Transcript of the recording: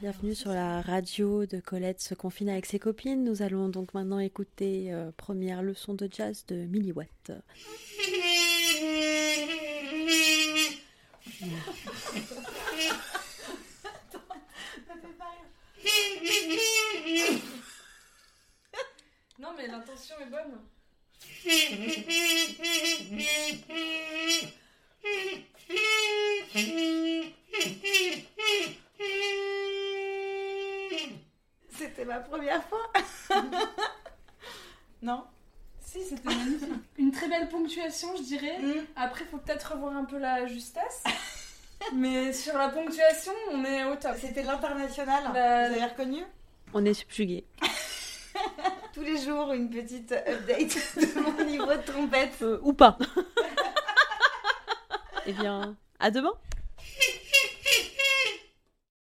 Bienvenue sur la radio de Colette se confine avec ses copines. Nous allons donc maintenant écouter euh, première leçon de jazz de Milliwatt. Non mais l'intention est bonne. ma première fois. non Si, c'était magnifique. Une très belle ponctuation, je dirais. Mm. Après, faut peut-être revoir un peu la justesse. Mais sur la ponctuation, on est au top. C'était l'international. Bah, Vous avez reconnu? On est subjugué. Tous les jours, une petite update de mon niveau de trompette. Euh, ou pas. eh bien, à demain.